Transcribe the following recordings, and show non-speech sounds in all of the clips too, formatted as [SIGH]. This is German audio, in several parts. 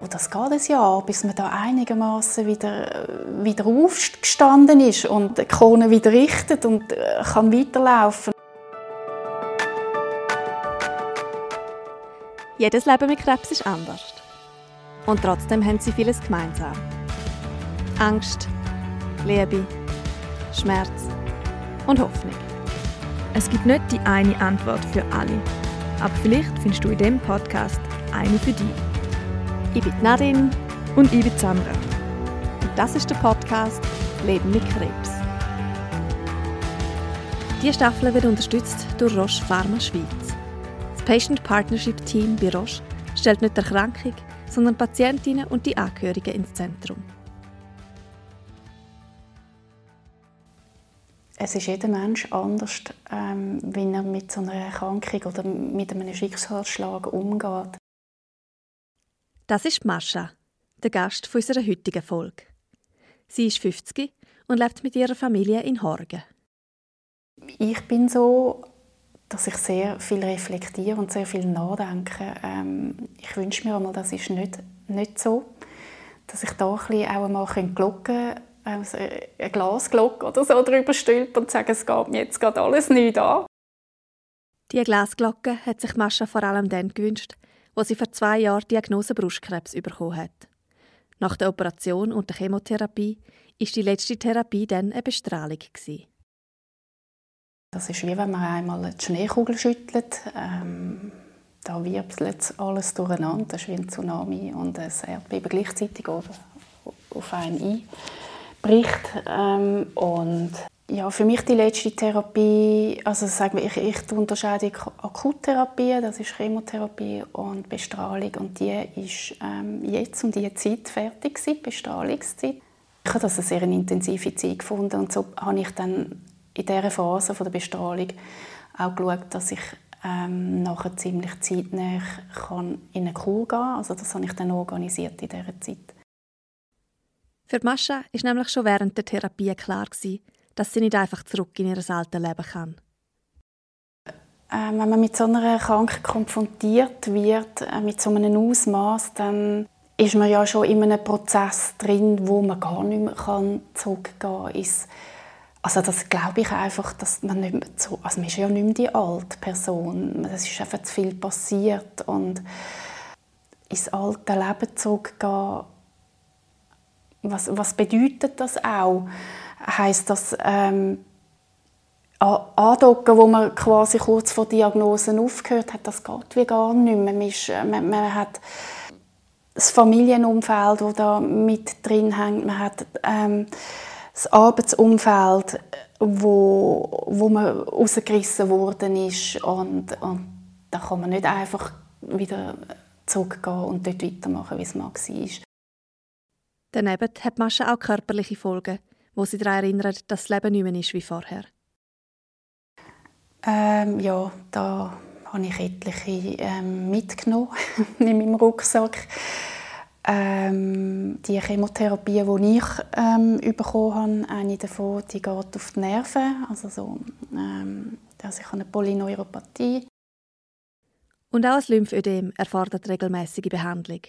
Und das geht ein Jahr, bis man da einigermaßen wieder, wieder aufgestanden ist und die Krone wieder richtet und äh, kann weiterlaufen. Jedes Leben mit Krebs ist anders. Und trotzdem haben sie vieles gemeinsam. Angst, Liebe, Schmerz und Hoffnung. Es gibt nicht die eine Antwort für alle. Aber vielleicht findest du in diesem Podcast eine für dich. Ich bin Nadine. Und ich bin Sandra. Und das ist der Podcast Leben mit Krebs. Diese Staffel wird unterstützt durch Roche Pharma Schweiz. Das Patient Partnership Team bei Roche stellt nicht die Erkrankung, sondern Patientinnen und die Angehörigen ins Zentrum. Es ist jeder Mensch anders, ähm, wie er mit so einer Erkrankung oder mit einem Schicksalsschlag umgeht. Das ist Mascha, der Gast unserer heutigen Folge. Sie ist 50 und lebt mit ihrer Familie in Horgen. Ich bin so, dass ich sehr viel reflektiere und sehr viel nachdenke. Ähm, ich wünsche mir einmal, das ist nicht, nicht so, dass ich da ein bisschen auch einmal Glocken also eine Glasglocke oder so drüber stülpen und sagen, es geht mir jetzt gerade alles nicht an. Diese Glasglocke hat sich Mascha vor allem dann gewünscht, wo sie vor zwei Jahren die Diagnose Brustkrebs bekommen hat. Nach der Operation und der Chemotherapie ist die letzte Therapie dann eine Bestrahlung gewesen. Das ist wie wenn man einmal die Schneekugel schüttelt. Ähm, da wirbelt alles durcheinander. Das ist wie ein Tsunami und ein Erdbeben gleichzeitig auf, auf einen einbricht. Ähm, und ja, für mich die letzte Therapie, also sagen wir, ich, ich unterscheide Akuttherapie, das ist Chemotherapie und Bestrahlung und die ist ähm, jetzt um diese Zeit fertig gewesen, Bestrahlungszeit. Ich habe das eine sehr intensive Zeit gefunden und so habe ich dann in dieser Phase von der Bestrahlung auch geschaut, dass ich ähm, nachher ziemlich zeitnah kann in eine Kur gehen kann. Also das habe ich dann organisiert in dieser Zeit. Für Mascha ist nämlich schon während der Therapie klar gewesen, dass sie nicht einfach zurück in ihr altes Leben kann. Äh, wenn man mit so einer Erkrankung konfrontiert wird, äh, mit so einem Ausmaß, dann ist man ja schon in einem Prozess drin, wo man gar nicht mehr zurückgehen kann. Also das glaube ich einfach, dass man nicht mehr so, also man ist ja nicht mehr die alte Person. Es ist einfach zu viel passiert und ins alte Leben zurückgehen, was, was bedeutet das auch? Heißt das ähm, andocken, wo man quasi kurz vor Diagnosen aufgehört hat, das geht wie gar nicht mehr. Man, ist, man, man hat das Familienumfeld, das da mit drin hängt. Man hat ähm, das Arbeitsumfeld, wo, wo man rausgerissen worden ist. Und, und da kann man nicht einfach wieder zurückgehen und dort weitermachen, wie es mal war. Daneben hat Mascha auch körperliche Folgen, wo sie daran erinnert, dass das Leben nicht mehr ist wie vorher. Ähm, ja, da habe ich etliche ähm, mitgenommen [LAUGHS] in meinem Rucksack. Ähm, die Chemotherapie, die ich ähm, bekommen habe, eine davon die geht auf die Nerven. Also so, ähm, also ich habe eine Polyneuropathie. Und auch das Lymphödem erfordert regelmäßige Behandlung.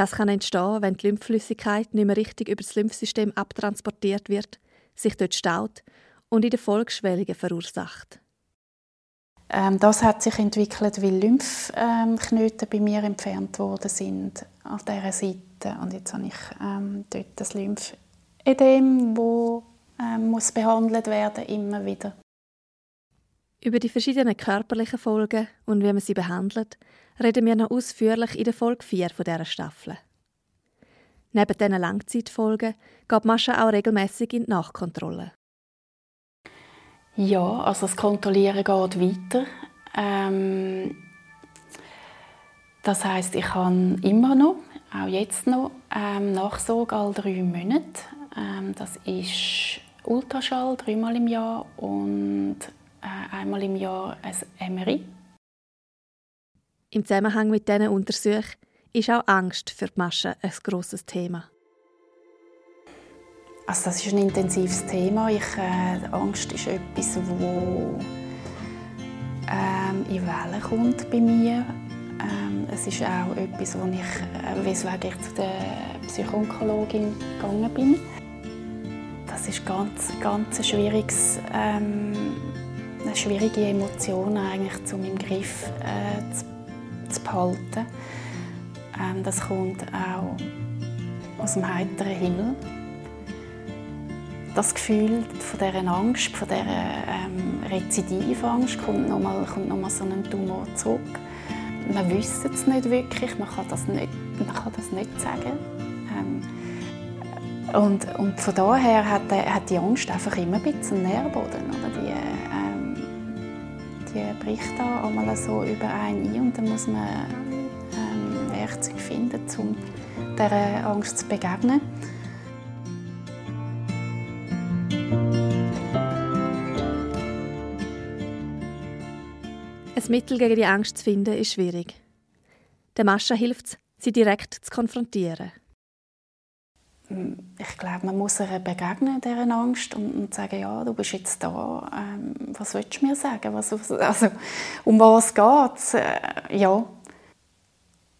Das kann entstehen, wenn die Lymphflüssigkeit nicht mehr richtig über das Lymphsystem abtransportiert wird, sich dort staut und in der Folge Schwellungen verursacht. Ähm, das hat sich entwickelt, weil Lymphknoten bei mir entfernt worden sind auf dieser Seite. Und jetzt habe ich ähm, dort das Lymphedem, das ähm, muss behandelt werden immer wieder. Über die verschiedenen körperlichen Folgen und wie man sie behandelt, reden wir noch ausführlich in der Folge 4 dieser Staffel. Neben diesen Langzeitfolgen geht Mascha auch regelmäßig in die Nachkontrolle. Ja, also das Kontrollieren geht weiter. Ähm, das heißt, ich habe immer noch, auch jetzt noch, ähm, Nachsorge alle drei Monate. Ähm, das ist Ultraschall dreimal im Jahr und äh, einmal im Jahr ein MRI. Im Zusammenhang mit diesen Untersuchungen ist auch Angst für die Maschen ein grosses Thema. Also das ist ein intensives Thema. Ich, äh, Angst ist etwas, wo ähm, in Wellen kommt bei mir. Ähm, es ist auch etwas, wo ich, äh, weswegen ich zu der Psychoonkologin gegangen bin. Das ist ganz, ganz schwieriges, ähm, eine schwierige Emotion eigentlich, um im Griff äh, zu, zu behalten. Ähm, das kommt auch aus dem heiteren Himmel. Das Gefühl von dieser Angst, von dieser ähm, Rezidivangst kommt nochmal noch so ein Tumor zurück. Man wüsste es nicht wirklich, man kann das nicht, man kann das nicht sagen. Ähm, und, und von daher hat, hat die Angst einfach immer ein bisschen Nährboden. Oder? Die, da einmal so über einen ein und dann muss man ähm, Werkzeuge finden, um dieser Angst zu begegnen. Ein Mittel gegen die Angst zu finden, ist schwierig. Der Mascha hilft es, sie direkt zu konfrontieren. Ich glaube, man muss ihr begegnen, dieser Angst, und, und sagen, ja, du bist jetzt da, ähm, was willst du mir sagen? Was, also, um was geht es? Äh, ja.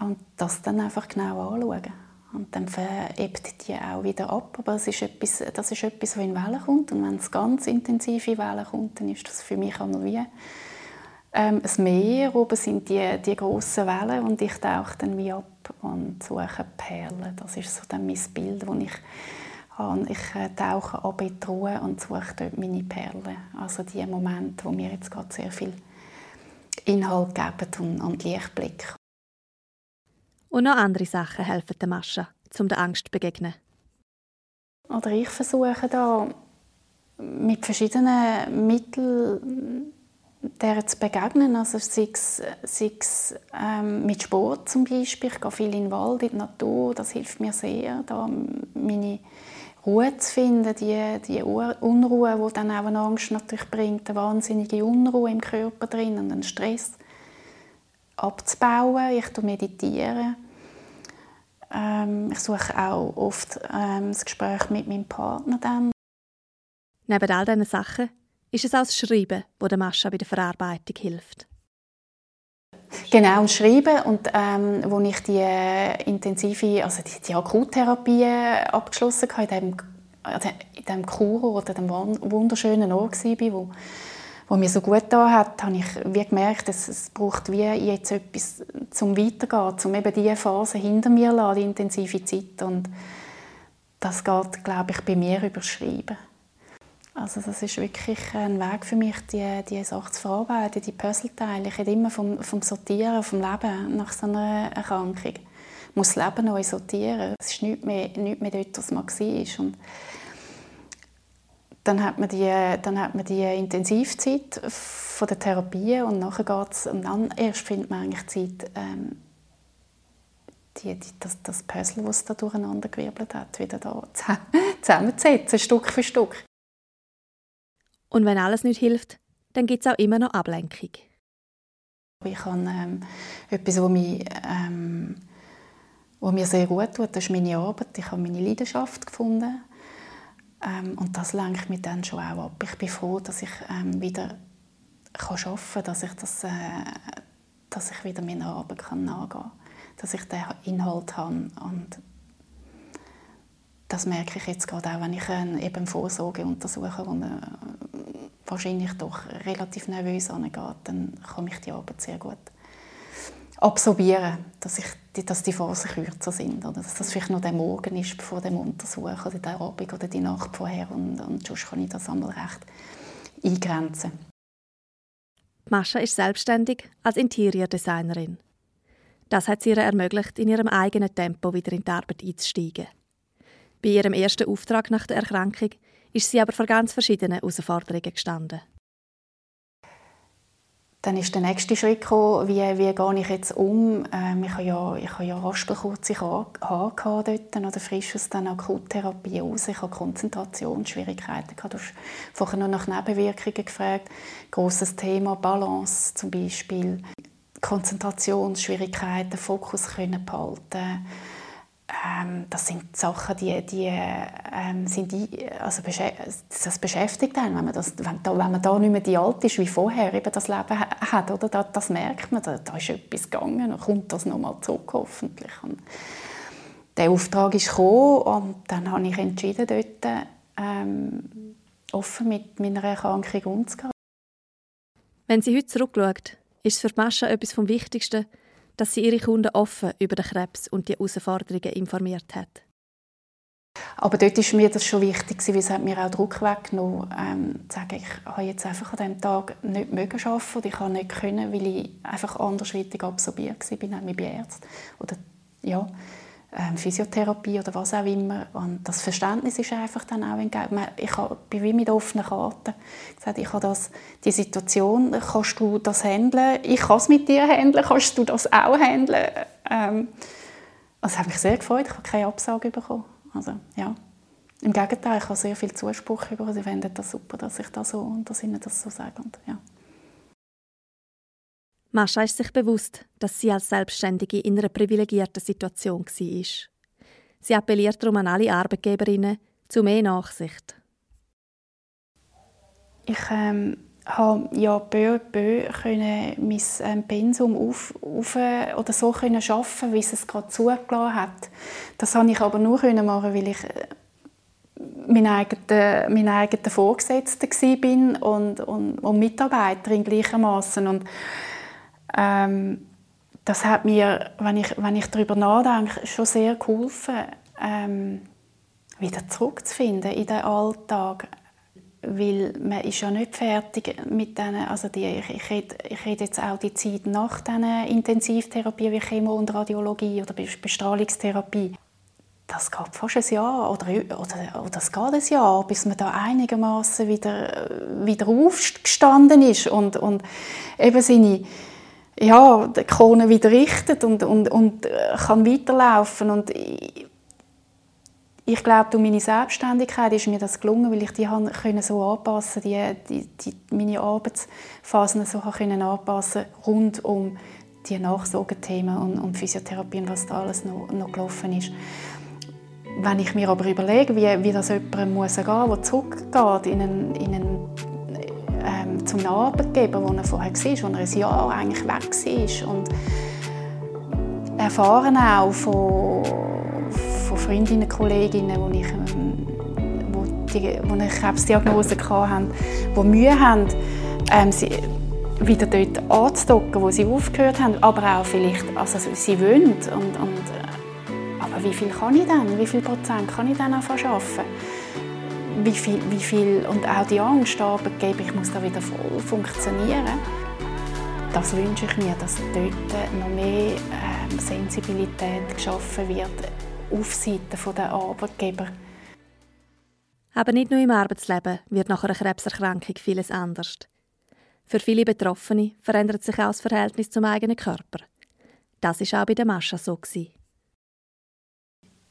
Und das dann einfach genau anschauen. Und dann verebt die auch wieder ab. Aber das ist etwas, das ist etwas, was in Wellen kommt. Und wenn es ganz intensiv in Wellen kommt, dann ist das für mich einmal wie ähm, das Meer. Oben sind die, die grossen Wellen und ich tauche dann wie ab und suche Perlen. Das ist so dann mein Bild, das ich habe. Ich äh, tauche ab in die Ruhe und suche dort meine Perlen. Also die Momente, wo mir jetzt gerade sehr viel Inhalt geben und, und Lichtblick. Und noch andere Sachen helfen der Mascha, um der Angst zu begegnen. Oder ich versuche da mit verschiedenen Mitteln der zu begegnen. Also sei es, sei es ähm, mit Sport zum Beispiel. Ich gehe viel in den Wald, in die Natur. Das hilft mir sehr, da meine Ruhe zu finden, die, die Unruhe, die dann auch eine Angst natürlich bringt, eine wahnsinnige Unruhe im Körper drin und einen Stress abzubauen. Ich meditiere. Ähm, ich suche auch oft ähm, das Gespräch mit meinem Partner dann. Neben all diesen Sachen ist es auch das Schreiben, wo der Mascha bei der Verarbeitung hilft. Genau, und Schreiben. Und ähm, wo ich die äh, intensive, also die, die Akuttherapie abgeschlossen habe, in dem, also in dem Kur oder dem wunderschönen Ort war, wo, wo mir so gut da hat, habe ich wie gemerkt, dass es braucht wie jetzt etwas zum Weitergehen, um eben diese Phase hinter mir zu lassen, die intensive Zeit. Und das geht, glaube ich, bei mir über Schreiben. Also das ist wirklich ein Weg für mich, die, die Sache zu verarbeiten, die Puzzleteile. Ich rede immer vom, vom Sortieren, vom Leben nach so einer Erkrankung. Ich muss das Leben neu sortieren. Es ist nichts mehr, nichts mehr dort, was man war. Und dann hat man die, dann hat man die Intensivzeit von der Therapie und nachher geht's, und dann erst findet man eigentlich Zeit, ähm, die, die, das, das Puzzle, das da durcheinander gewirbelt hat, wieder da [LAUGHS] zusammenzusetzen, Stück für Stück. Und wenn alles nicht hilft, dann gibt es auch immer noch Ablenkung. Ich habe ähm, etwas, was mich, ähm, was mir sehr gut tut, das ist meine Arbeit. Ich habe meine Leidenschaft gefunden. Ähm, und das lenkt mich dann schon auch ab. Ich bin froh, dass ich ähm, wieder kann arbeiten kann, dass ich, das, äh, dass ich wieder meiner Arbeit nachgehen kann. Dass ich den Inhalt habe. Und das merke ich jetzt gerade auch, wenn ich äh, eben Vorsorge untersuche, wo eine, wahrscheinlich doch relativ nervös angeht, dann kann ich die Arbeit sehr gut absorbieren, dass, ich, dass die Phasen kürzer sind. Oder dass das vielleicht noch der Morgen ist vor dem Untersuch oder der Abend oder die Nacht vorher und, und sonst kann ich das einmal recht eingrenzen. Mascha ist selbstständig als Interiordesignerin. Das hat sie ihr ermöglicht, in ihrem eigenen Tempo wieder in die Arbeit einzusteigen. Bei ihrem ersten Auftrag nach der Erkrankung ist sie aber vor ganz verschiedenen Herausforderungen gestanden. Dann ist der nächste Schritt gekommen, wie, wie gehe ich jetzt um? Ähm, ich habe ja, ich habe ja raspelkurze Haare dort, oder frisch aus der Akuttherapie raus. Ich habe Konzentrationsschwierigkeiten. Du hast vorher noch nach Nebenwirkungen gefragt. Grosses Thema, Balance zum Beispiel. Konzentrationsschwierigkeiten, Fokus können behalten ähm, das sind Sachen, die, die ähm, sind die, also das beschäftigt einen, wenn man, das, wenn, da, wenn man da nicht mehr die Alte ist wie vorher, eben das Leben hat, oder? Das, das merkt man, da, da ist etwas gegangen, dann kommt das nochmal zurück, hoffentlich. Und der Auftrag ist gekommen und dann habe ich entschieden, dort ähm, offen mit meiner Erkrankung umzugehen. Wenn sie heute zurückschaut, ist es für Mascha etwas vom Wichtigsten, dass sie ihre Kunden offen über den Krebs und die Herausforderungen informiert hat. Aber dort ist mir das schon wichtig, weil es hat mir auch Druck weggenommen, ähm, zu sagen, ich habe jetzt einfach an diesem Tag nicht mögen arbeiten oder ich habe nicht können, weil ich einfach andersweitig absorbiert war, nämlich bei Ärzten. Oder, ja, Physiotherapie oder was auch immer. Und das Verständnis ist einfach dann auch entgegen. Ich bin wie mit offenen Karten gesagt, ich habe das, die Situation, kannst du das handeln? Ich kann es mit dir handeln, kannst du das auch handeln? Ähm, das hat mich sehr gefreut, ich habe keine Absage bekommen. Also, ja. Im Gegenteil, ich habe sehr viel Zuspruch bekommen. Sie finden das super, dass ich das so und dass ihnen das so sage. Und, ja. Mascha ist sich bewusst, dass sie als Selbstständige in einer privilegierten Situation war. Sie appelliert darum an alle Arbeitgeberinnen zu mehr Nachsicht. Ich ähm, habe ja peu à peu mein ähm, Pensum auf, auf, oder so können schaffen, wie es es gerade zugelassen hat. Das konnte ich aber nur machen, weil ich äh, mein eigener, mein eigener Vorgesetzter war und, und, und Mitarbeiterin gleichermaßen und ähm, das hat mir, wenn ich, wenn ich darüber nachdenke, schon sehr geholfen, ähm, wieder zurückzufinden in den Alltag. Weil man ist ja nicht fertig mit denen, also die, ich, ich, rede, ich rede jetzt auch die Zeit nach diesen Intensivtherapie wie Chemo und Radiologie oder Bestrahlungstherapie. Das geht fast ein Jahr oder, oder, oder es geht ein Jahr, bis man da einigermaßen wieder, wieder aufgestanden ist und, und eben seine, ja, die Krone wieder richtet und, und, und äh, kann weiterlaufen. Und ich, ich glaube, durch meine Selbstständigkeit ist mir das gelungen, weil ich die können so anpassen, die, die, die meine Arbeitsphasen so können anpassen rund um die Nachsorgethemen und, und Physiotherapie und was da alles noch, noch gelaufen ist. Wenn ich mir aber überlege, wie, wie das jemandem muss gehen muss, der zurückgeht in einen, in einen ähm, zum Arbeitgeber, wo er vorher war, wo er ein Jahr eigentlich weg war. Und erfahren auch von, von Freundinnen und Kolleginnen, wo ich, ähm, wo die, wo eine Krebsdiagnose hatten, die Mühe haben, ähm, sie, wieder dort anzudocken, wo sie aufgehört haben, aber auch vielleicht, also sie wollen. Und, und, äh, aber wie viel kann ich dann? Wie viel Prozent kann ich dann anfangen arbeiten? Wie viel, wie viel und auch die Angst Arbeitgeber, ich muss da wieder voll funktionieren. Das wünsche ich mir, dass dort noch mehr ähm, Sensibilität geschaffen wird auf Seite der Arbeitgeber. Aber nicht nur im Arbeitsleben wird nach einer Krebserkrankung vieles anders. Für viele Betroffene verändert sich auch das Verhältnis zum eigenen Körper. Das ist auch bei der Mascha so. Gewesen.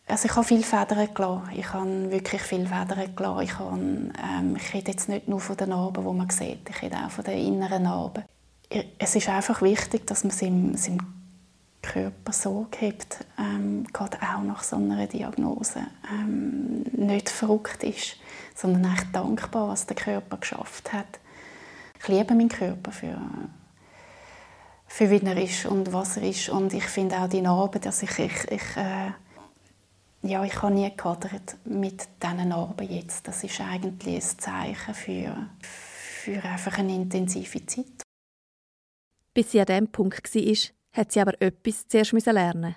Also ich habe viel Federn gelassen. Ich habe wirklich viel Federn gelassen. Ich, habe, ähm, ich rede jetzt nicht nur von den Narben, die man sieht. Ich rede auch von den inneren Narben. Es ist einfach wichtig, dass man seinem, seinem Körper Sorge hat, ähm, gerade auch nach so einer Diagnose. Ähm, nicht verrückt ist, sondern echt dankbar, was der Körper geschafft hat. Ich liebe meinen Körper für, für wie er ist und was er ist. Und ich finde auch die Narben, dass ich, ich, ich äh, ja, ich habe nie gehadert mit diesen Narben jetzt. Das ist eigentlich ein Zeichen für, für einfach eine intensive Zeit. Bis sie an diesem Punkt war, hat sie aber etwas zuerst lernen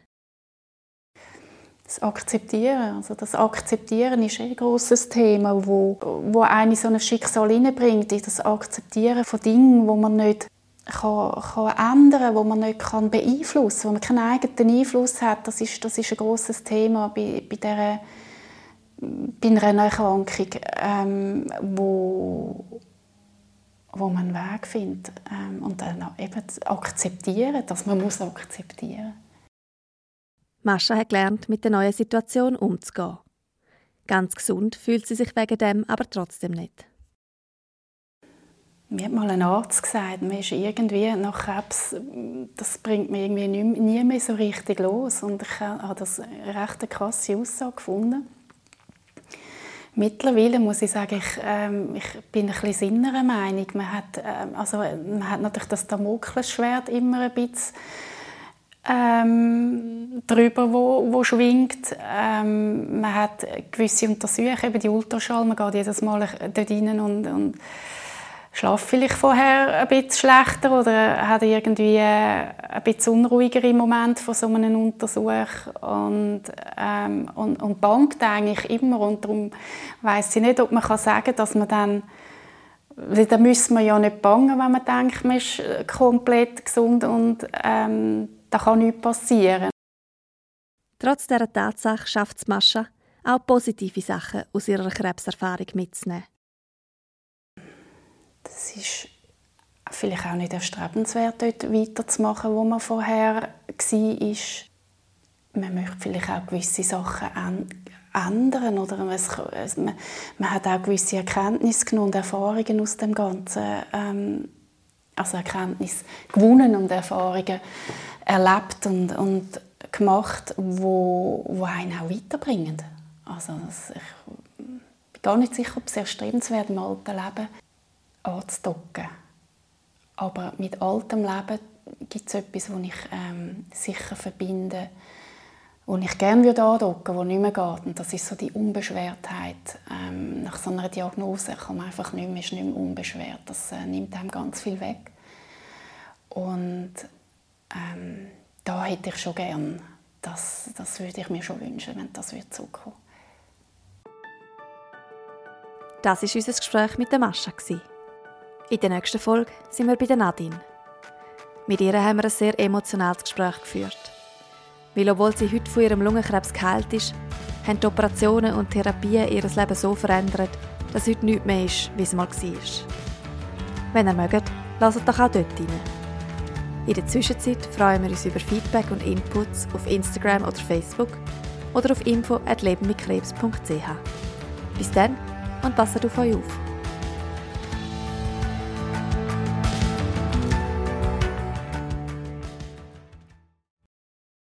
das Akzeptieren. Also das Akzeptieren ist ein großes Thema, wo, wo eine so ein Schicksal hineinbringt, das Akzeptieren von Dingen, wo man nicht kann, kann ändern wo man nicht kann beeinflussen kann, wo man keinen eigenen Einfluss hat. Das ist, das ist ein grosses Thema bei, bei, dieser, bei einer Erkrankung, ähm, wo, wo man einen Weg findet. Ähm, und dann eben akzeptieren, dass man muss akzeptieren. Mascha hat gelernt, mit der neuen Situation umzugehen. Ganz gesund fühlt sie sich wegen dem aber trotzdem nicht. Mir hat mal ein Arzt gesagt, man ist irgendwie nach Krebs, das bringt mich irgendwie nie, nie mehr so richtig los. Und ich habe das eine recht krasse Aussage gefunden. Mittlerweile muss ich sagen, ich, ähm, ich bin ein bisschen innerer Meinung. Man hat, ähm, also, man hat natürlich das Damoklesschwert immer ein bisschen ähm, darüber, wo, wo schwingt. Ähm, man hat gewisse Untersuchungen, eben die Ultraschall, man geht jedes Mal dort rein und, und schlafe vielleicht vorher ein bisschen schlechter oder hat irgendwie ein bisschen unruhiger im Moment von so einem Untersuch? Und, ähm, und, und bangt eigentlich immer? Und darum weiss ich nicht, ob man sagen kann, dass man dann da müssen wir ja nicht bangen, wenn man denkt, man ist komplett gesund und ähm, da kann nichts passieren. Trotz dieser Tatsache schafft es Mascha, auch positive Sachen aus ihrer Krebserfahrung mitzunehmen es ist vielleicht auch nicht erstrebenswert, dort weiterzumachen, wo man vorher war. Man möchte vielleicht auch gewisse Sachen ändern oder man, man hat auch gewisse Erkenntnisse genommen und Erfahrungen aus dem Ganzen, ähm, also Erkenntnisse gewonnen und Erfahrungen erlebt und, und gemacht, wo, wo einen auch weiterbringen. Also ich bin gar nicht sicher, ob es erstrebenswert im alten Leben anzudocken. Aber mit altem Leben gibt es etwas, das ich ähm, sicher verbinde, wo ich gerne würde andocken würde, nicht mehr geht. Und das ist so die Unbeschwertheit. Ähm, nach so einer Diagnose kann man einfach nicht mehr, ist nicht mehr unbeschwert. Das äh, nimmt einem ganz viel weg. Und ähm, da hätte ich schon gern, das, das würde ich mir schon wünschen, wenn das wird zurückkommen. Das war unser Gespräch mit der Mascha. In der nächsten Folge sind wir bei der Nadine. Mit ihr haben wir ein sehr emotionales Gespräch geführt. Weil obwohl sie heute von ihrem Lungenkrebs geheilt ist, haben die Operationen und Therapien ihr Leben so verändert, dass heute nichts mehr ist, wie es mal war. Wenn ihr mögt, lasst doch auch dort rein. In der Zwischenzeit freuen wir uns über Feedback und Inputs auf Instagram oder Facebook oder auf info.lebenmitkrebs.ch. Bis dann und passt auf euch auf.